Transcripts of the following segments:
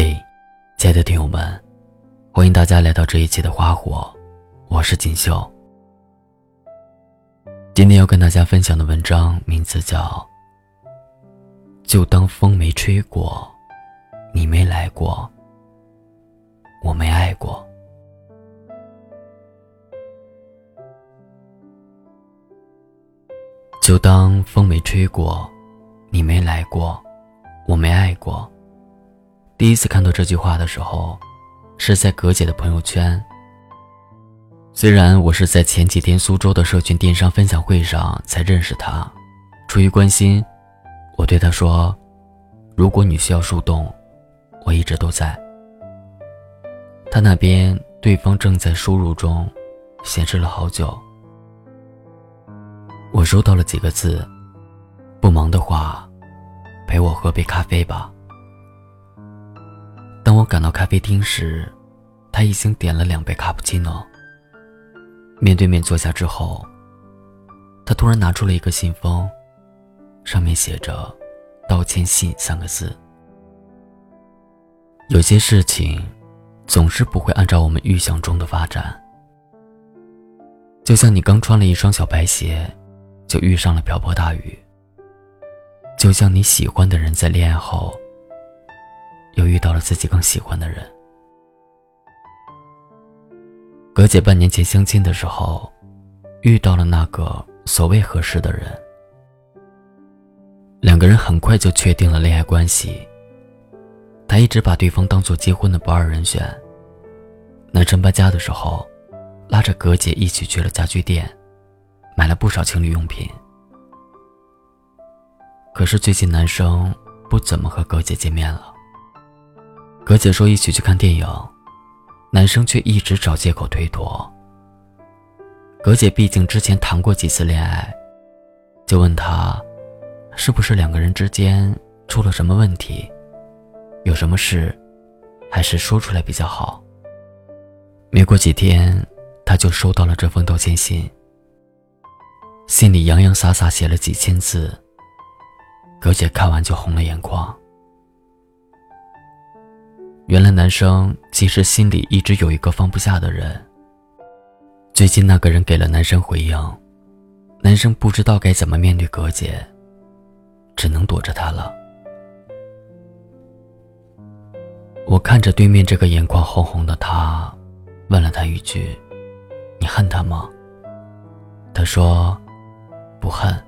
嘿，亲爱的听友们，欢迎大家来到这一期的花火，我是锦绣。今天要跟大家分享的文章名字叫《就当风没吹过，你没来过，我没爱过》。就当风没吹过，你没来过，我没爱过。第一次看到这句话的时候，是在葛姐的朋友圈。虽然我是在前几天苏州的社群电商分享会上才认识她，出于关心，我对她说：“如果你需要树洞，我一直都在。”她那边对方正在输入中，显示了好久。我收到了几个字：“不忙的话，陪我喝杯咖啡吧。”当我赶到咖啡厅时，他已经点了两杯卡布奇诺。面对面坐下之后，他突然拿出了一个信封，上面写着“道歉信”三个字。有些事情总是不会按照我们预想中的发展，就像你刚穿了一双小白鞋，就遇上了瓢泼大雨；就像你喜欢的人在恋爱后。又遇到了自己更喜欢的人。葛姐半年前相亲的时候，遇到了那个所谓合适的人，两个人很快就确定了恋爱关系。他一直把对方当做结婚的不二人选。男生搬家的时候，拉着葛姐一起去了家具店，买了不少情侣用品。可是最近男生不怎么和葛姐见面了。葛姐说一起去看电影，男生却一直找借口推脱。葛姐毕竟之前谈过几次恋爱，就问他，是不是两个人之间出了什么问题，有什么事，还是说出来比较好。没过几天，他就收到了这封道歉信，信里洋洋洒洒写了几千字。葛姐看完就红了眼眶。原来男生其实心里一直有一个放不下的人。最近那个人给了男生回应，男生不知道该怎么面对葛姐，只能躲着她了。我看着对面这个眼眶红红的他，问了他一句：“你恨他吗？”他说：“不恨，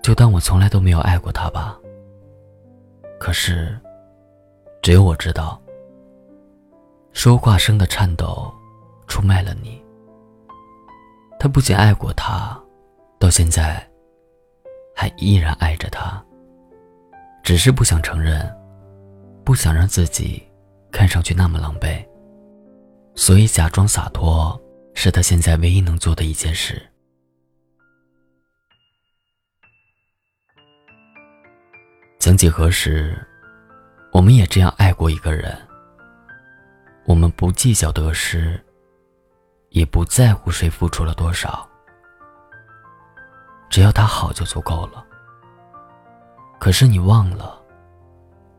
就当我从来都没有爱过他吧。”可是。只有我知道，说话声的颤抖，出卖了你。他不仅爱过他，到现在，还依然爱着他。只是不想承认，不想让自己看上去那么狼狈，所以假装洒脱，是他现在唯一能做的一件事。曾几何时。我们也这样爱过一个人。我们不计较得失，也不在乎谁付出了多少，只要他好就足够了。可是你忘了，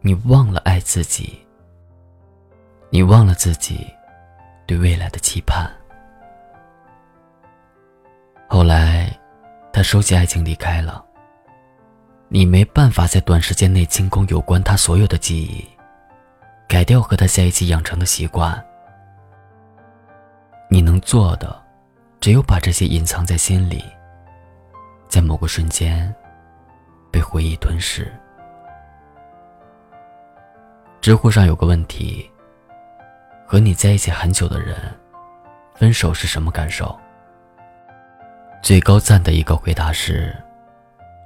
你忘了爱自己，你忘了自己对未来的期盼。后来，他收起爱情离开了。你没办法在短时间内清空有关他所有的记忆，改掉和他在一起养成的习惯。你能做的，只有把这些隐藏在心里，在某个瞬间，被回忆吞噬。知乎上有个问题：和你在一起很久的人，分手是什么感受？最高赞的一个回答是。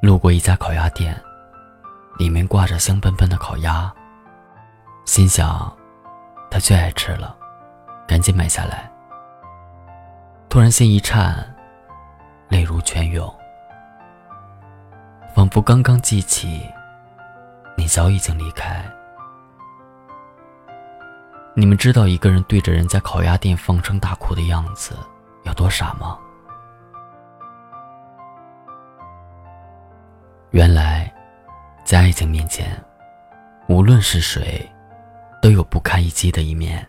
路过一家烤鸭店，里面挂着香喷喷的烤鸭，心想他最爱吃了，赶紧买下来。突然心一颤，泪如泉涌，仿佛刚刚记起，你早已经离开。你们知道一个人对着人家烤鸭店放声大哭的样子有多傻吗？原来，在爱情面前，无论是谁，都有不堪一击的一面。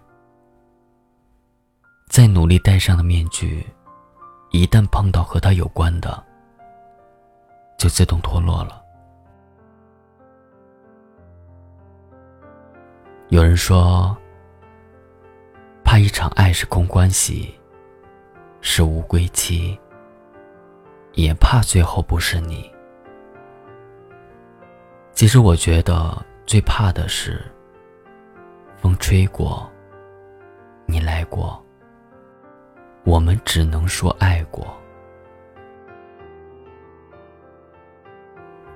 再努力戴上的面具，一旦碰到和他有关的，就自动脱落了。有人说，怕一场爱是空关系，是无归期，也怕最后不是你。其实我觉得最怕的是，风吹过，你来过，我们只能说爱过。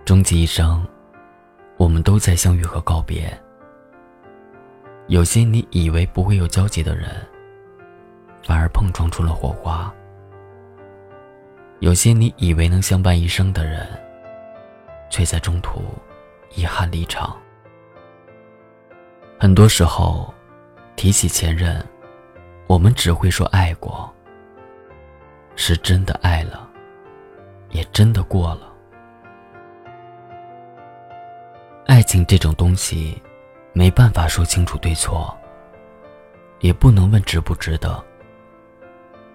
终其一生，我们都在相遇和告别。有些你以为不会有交集的人，反而碰撞出了火花；有些你以为能相伴一生的人，却在中途遗憾离场。很多时候，提起前任，我们只会说爱过，是真的爱了，也真的过了。爱情这种东西。没办法说清楚对错，也不能问值不值得。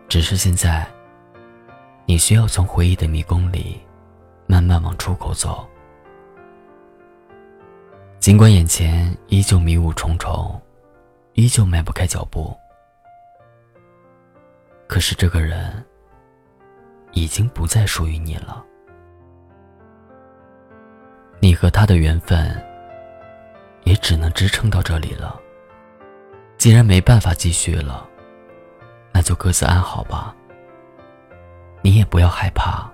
只是现在，你需要从回忆的迷宫里，慢慢往出口走。尽管眼前依旧迷雾重重，依旧迈不开脚步，可是这个人，已经不再属于你了。你和他的缘分。也只能支撑到这里了。既然没办法继续了，那就各自安好吧。你也不要害怕，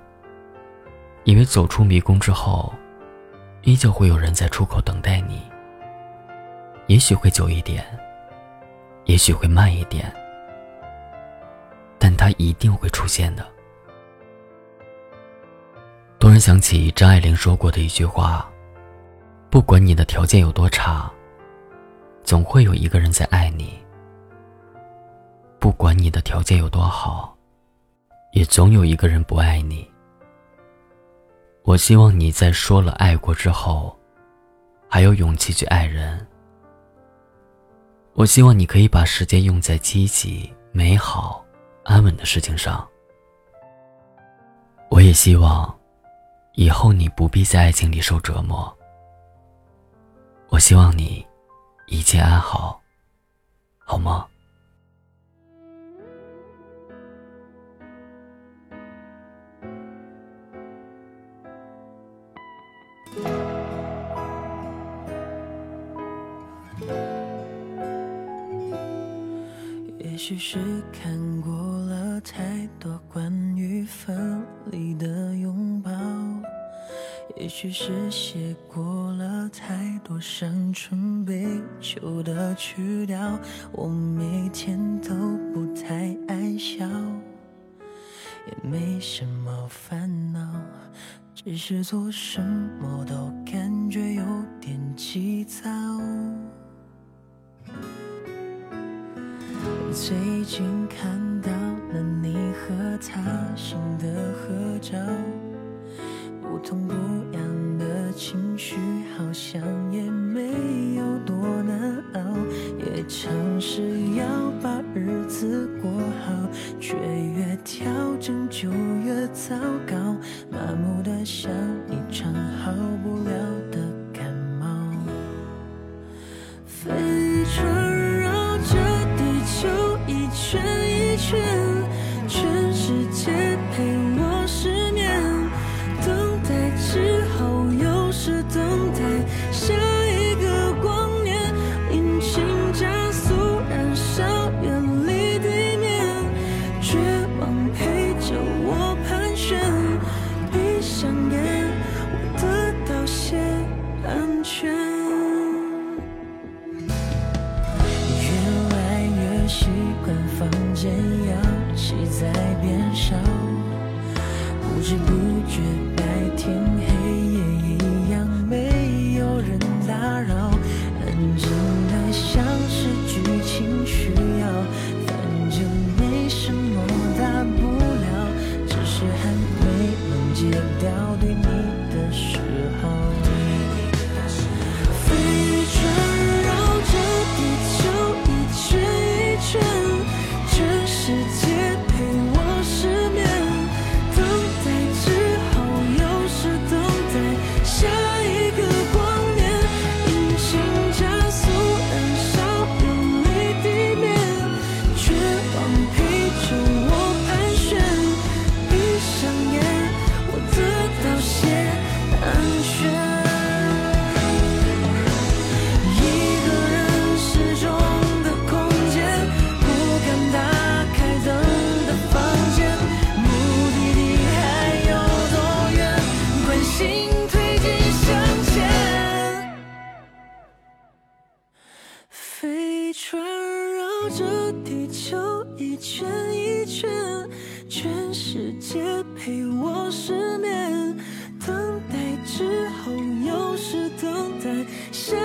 因为走出迷宫之后，依旧会有人在出口等待你。也许会久一点，也许会慢一点，但他一定会出现的。突然想起张爱玲说过的一句话。不管你的条件有多差，总会有一个人在爱你；不管你的条件有多好，也总有一个人不爱你。我希望你在说了爱过之后，还有勇气去爱人。我希望你可以把时间用在积极、美好、安稳的事情上。我也希望，以后你不必在爱情里受折磨。我希望你一切安好，好吗？也许是看过了太多关于分离的拥抱。也许是写过了太多伤春悲秋的曲调，我每天都不太爱笑，也没什么烦恼，只是做什么都感觉最近看到了你和他新的合照。不痛不痒的情绪，好像也没有多难熬。也尝试要把日子过好，却越调整就越糟糕。麻木的像一场好不这地球一圈一圈，全世界陪我失眠，等待之后又是等待下